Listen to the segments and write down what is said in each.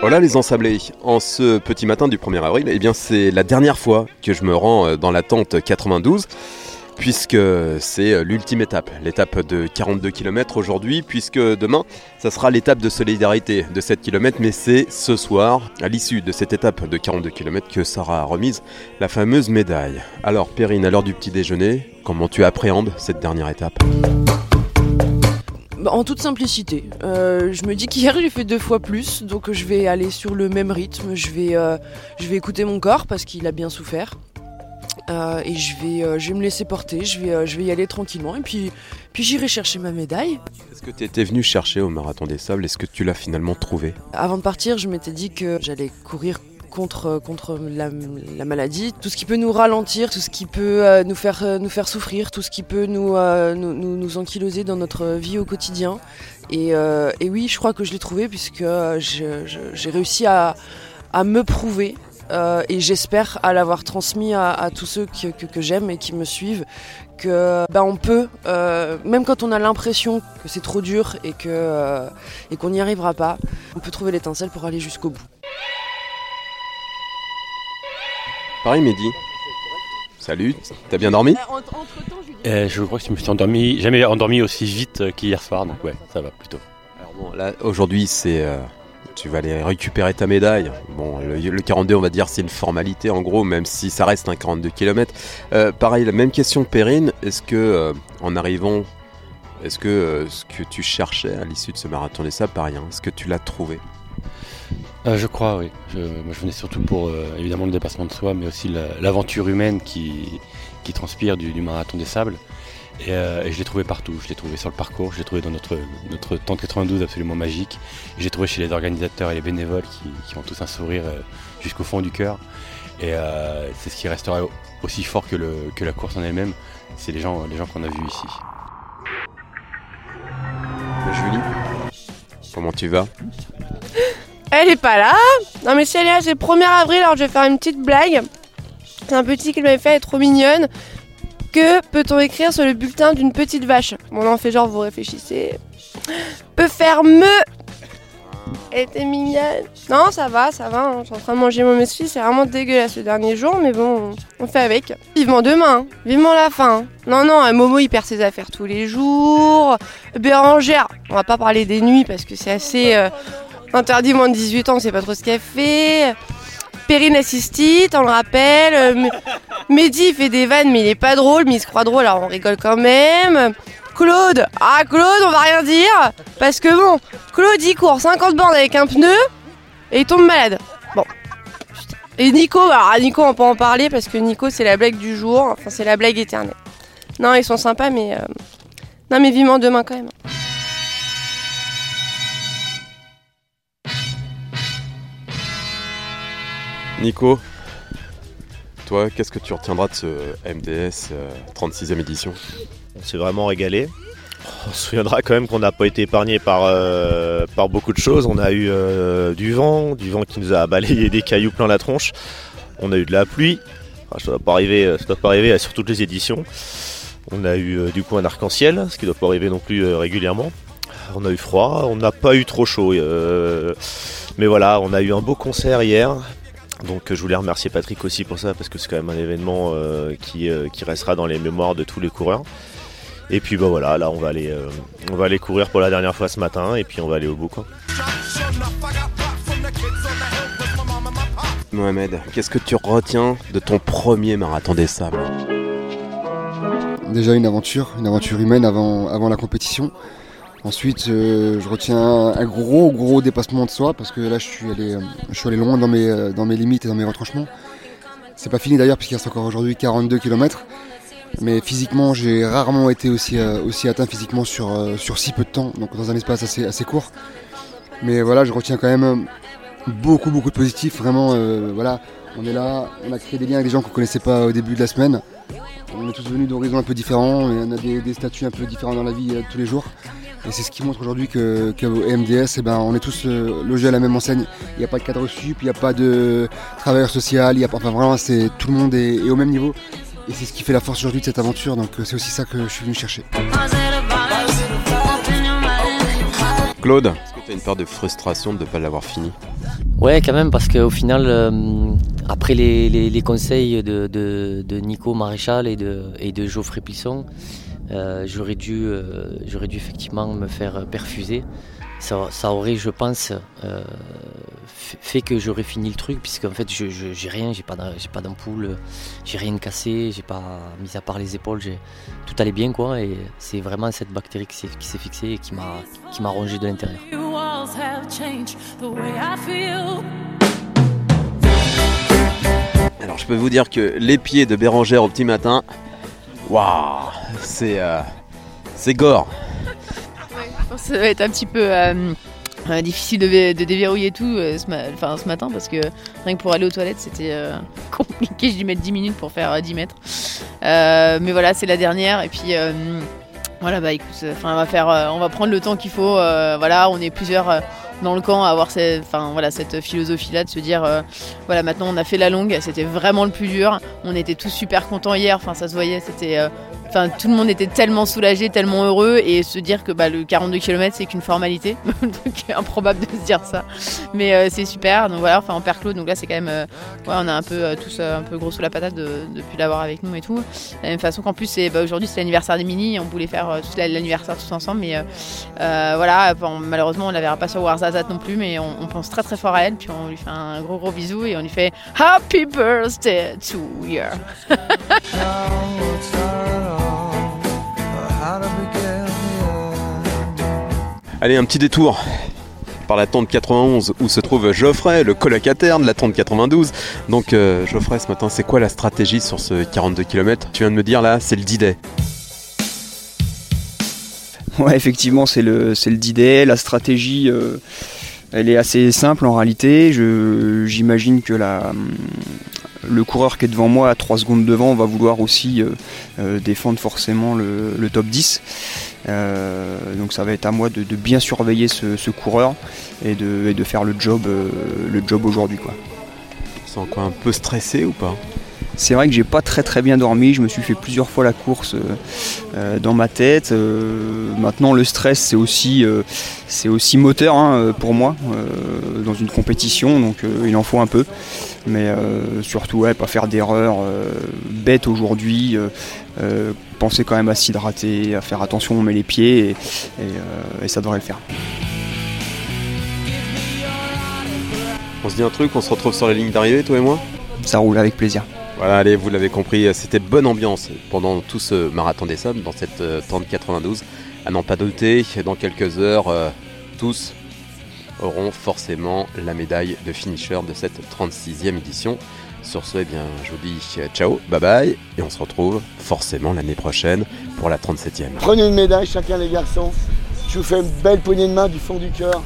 Voilà les ensablés, en ce petit matin du 1er avril, eh bien c'est la dernière fois que je me rends euh, dans la tente 92 puisque c'est euh, l'ultime étape, l'étape de 42 km aujourd'hui, puisque demain, ça sera l'étape de solidarité de 7 km, mais c'est ce soir, à l'issue de cette étape de 42 km, que sera remise la fameuse médaille. Alors Perrine, à l'heure du petit déjeuner, comment tu appréhendes cette dernière étape? Bah, en toute simplicité. Euh, je me dis qu'hier j'ai fait deux fois plus, donc je vais aller sur le même rythme. Je vais, euh, je vais écouter mon corps parce qu'il a bien souffert. Euh, et je vais, je vais me laisser porter, je vais, je vais y aller tranquillement et puis, puis j'irai chercher ma médaille. Est-ce que tu étais venu chercher au Marathon des Sables? Est-ce que tu l'as finalement trouvé? Avant de partir, je m'étais dit que j'allais courir contre, contre la, maladie, tout ce qui peut nous ralentir, tout ce qui peut euh, nous, faire, euh, nous faire souffrir, tout ce qui peut nous, euh, nous, ankyloser dans notre vie au quotidien. Et, oui, je crois que je l'ai trouvé puisque j'ai réussi à, me prouver et j'espère à l'avoir transmis à, tous ceux que, j'aime et qui me suivent que ben on peut, même quand on a l'impression que c'est trop dur et qu'on n'y arrivera pas, on peut trouver l'étincelle pour aller jusqu'au bout. Pareil, Mehdi. Salut, t'as bien dormi euh, Je crois que je me suis endormi, jamais endormi aussi vite qu'hier soir, donc ouais, ça va plutôt. Alors bon, là, aujourd'hui, c'est. Euh, tu vas aller récupérer ta médaille. Bon, le, 42, on va dire, c'est une formalité en gros, même si ça reste un 42 km. Euh, pareil, la même question, Perrine. Est-ce que, en arrivant, est-ce que ce que tu cherchais à l'issue de ce marathon des sables, pareil, est-ce que tu l'as trouvé? Euh, je crois, oui. Je, moi, je venais surtout pour euh, évidemment le dépassement de soi, mais aussi l'aventure humaine qui, qui transpire du, marathon des sables. Euh, et, je l'ai trouvé partout. Je l'ai trouvé sur le parcours, je l'ai trouvé dans notre, notre tente 92 absolument magique. J'ai trouvé chez les organisateurs et les bénévoles qui, ont tous un sourire jusqu'au fond du cœur. Et c'est ce qui restera aussi fort que, le, que la course en elle-même. C'est les gens, les gens qu'on a vus ici. Julie, comment tu vas? elle est pas là. Non mais si elle est là, c'est le 1er avril, alors je vais faire une petite blague. C'est un petit qu'il m'avait fait, elle trop mignonne. Que peut-on écrire sur le bulletin d'une petite vache? Bon, là on fait genre, vous réfléchissez. Peut faire me elle était mignonne. Non, ça va, ça va. Hein. Je suis en train de manger mon mesfi. C'est vraiment dégueulasse le dernier jour, mais bon, on fait avec. Vivement demain, hein. vivement la fin. Hein. Non, non, Momo il perd ses affaires tous les jours. Bérangère, on va pas parler des nuits parce que c'est assez. Euh, Interdit moins de 18 ans, on sait pas trop ce qu'elle fait. Perrine assistite, on le rappelle. Mehdi fait des vannes, mais il est pas drôle, mais il se croit drôle, alors on rigole quand même. Claude, ah Claude, on va rien dire, parce que bon, Claude il court 50 bornes avec un pneu et il tombe malade. Bon. Et Nico, alors Nico on peut en parler parce que Nico c'est la blague du jour, enfin c'est la blague éternelle. Non, ils sont sympas, mais euh, non mais vivement demain quand même. Nico, toi, qu'est-ce que tu retiendras de ce MDS 36e euh, édition? On s'est vraiment régalé. On se souviendra quand même qu'on n'a pas été épargné par, euh, par beaucoup de choses. On a eu euh, du vent, du vent qui nous a balayé des cailloux plein la tronche. On a eu de la pluie. ça ne doit pas arriver, doit pas arriver sur toutes les éditions. On a eu du coup un arc-en-ciel, ce qui ne doit pas arriver non plus régulièrement. On a eu froid, on n'a pas eu trop chaud. mais voilà, on a eu un beau concert hier. Donc je voulais remercier Patrick aussi pour ça parce que c'est quand même un événement euh, euh, qui, restera dans les mémoires de tous les coureurs. Et puis bah voilà, là on va aller euh, on va aller courir pour la dernière fois ce matin et puis on va aller au bout quoi. Mohamed, qu'est-ce que tu retiens de ton premier marathon des sables? Déjà une aventure, une aventure humaine avant, avant la compétition. Ensuite, euh, je retiens un, gros, gros dépassement de soi parce que là, je suis allé, euh, je suis allé loin dans mes, euh, dans mes limites et dans mes retranchements. C'est pas fini d'ailleurs, puisqu'il reste encore aujourd'hui 42 km. Mais physiquement, j'ai rarement été aussi, aussi atteint physiquement sur, sur si peu de temps, donc dans un espace assez, assez court. Mais voilà, je retiens quand même beaucoup, beaucoup de positifs. Vraiment, voilà, on est là, on a créé des liens avec des gens qu'on connaissait pas au début de la semaine. On est tous venus d'horizons un peu différents, on a des, statuts un peu différents dans la vie tous les jours. Et c'est ce qui montre aujourd'hui que, MDS, eh ben, on est tous euh, logés à la même enseigne. Il n'y a pas de cadre sup, il n'y a pas de travailleur social, il y a, enfin vraiment, c'est, tout le monde est, au même niveau. Et c'est ce qui fait la force aujourd'hui de cette aventure, donc euh, c'est aussi ça que je suis venu chercher. Claude, est-ce que T'as une part de frustration de ne pas l'avoir fini? Ouais, quand même, parce qu'au final, euh, après les, les- les conseils de, de- de Nico Maréchal et de, et de Geoffrey Plisson, euh, j'aurais dû, euh, j'aurais dû effectivement me faire perfuser. Ça, ça aurait, je pense, euh, fait que j'aurais fini le truc, puisque en fait, je, je- j'ai rien, j'ai pas, j'ai pas d'ampoule, j'ai rien cassé, j'ai pas, mis à part les épaules, j'ai, tout allait bien, quoi. Et c'est vraiment cette bactérie qui s'est, qui s'est fixée et qui m'a, qui m'a rongé de l'intérieur. Alors je peux vous dire que les pieds de Bérangère au petit matin, waouh, c'est euh, c'est gore. Ça va être un petit peu euh, euh, difficile de, de déverrouiller tout ce, ce matin parce que rien que pour aller aux toilettes c'était compliqué. J'ai dû mettre 10 minutes pour faire euh, 10 mètres. Mais voilà, c'est la dernière et puis voilà, bah écoute, on va faire, on va prendre le temps qu'il faut. voilà, on est plusieurs. Dans le camp à avoir cette, enfin, voilà, cette philosophie là de se dire euh, voilà maintenant on a fait la longue c'était vraiment le plus dur. On était tous super contents hier enfin ça se voyait c'était euh, Enfin, tout le monde était tellement soulagé, tellement heureux, et se dire que bah, le 42 km c'est qu'une formalité, donc improbable de se dire ça. Mais euh, c'est super. Donc voilà, enfin en Claude, donc là c'est quand même, euh, on a un peu euh, tous un peu gros sous la patate de, depuis l'avoir avec nous et tout. De la même façon qu'en plus c'est bah, aujourd'hui c'est l'anniversaire des mini, on voulait faire l'anniversaire tous ensemble, mais voilà, malheureusement on la verra pas sur Warzazat non plus, mais on, on pense très très fort à elle, puis on lui fait un gros gros bisou et on lui fait Happy Birthday to you. Allez, un petit détour par la tente 91 où se trouve Geoffrey, le colocataire de la tente 92. Donc euh, Geoffrey, ce matin, c'est quoi la stratégie sur ce 42 km Tu viens de me dire là, c'est le D-Day. Ouais, effectivement, c'est le, c'est le D-Day. La stratégie, euh, elle est assez simple en réalité. J'imagine que la, le coureur qui est devant moi, à 3 secondes devant, va vouloir aussi euh, euh, défendre forcément le, le top 10. Euh, donc ça va être à moi de, de bien surveiller ce, ce coureur et de, et de faire le job, le job aujourd'hui. Quoi. Tu sens quoi un peu stressé ou pas? C'est vrai que j'ai pas très très bien dormi, je me suis fait plusieurs fois la course euh, dans ma tête. Euh, maintenant le stress c'est aussi, euh, c'est aussi moteur hein, pour moi dans une compétition, donc il en faut un peu. Mais euh, surtout ouais, pas faire d'erreurs euh, bêtes aujourd'hui. euh, euh, penser quand même à s'hydrater, à faire attention où on met les pieds et, et, et ça devrait le faire. On se dit un truc, on se retrouve sur la ligne d'arrivée, toi et moi? Ça roule avec plaisir. Voilà, allez, vous l'avez compris, c'était bonne ambiance pendant tout ce marathon des sommes, dans cette tente 92. À n'en pas douter, dans quelques heures, tous auront forcément la médaille de finisher de cette 36e édition. Sur ce, eh bien, je vous dis euh, ciao, bye bye, et on se retrouve forcément l'année prochaine pour la 37e. Prenez une médaille chacun les garçons. Je vous fais une belle poignée de main du fond du cœur.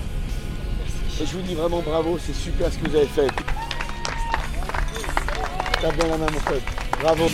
Et je vous dis vraiment bravo, c'est super ce que vous avez fait. Tape la main mon pote. Bravo.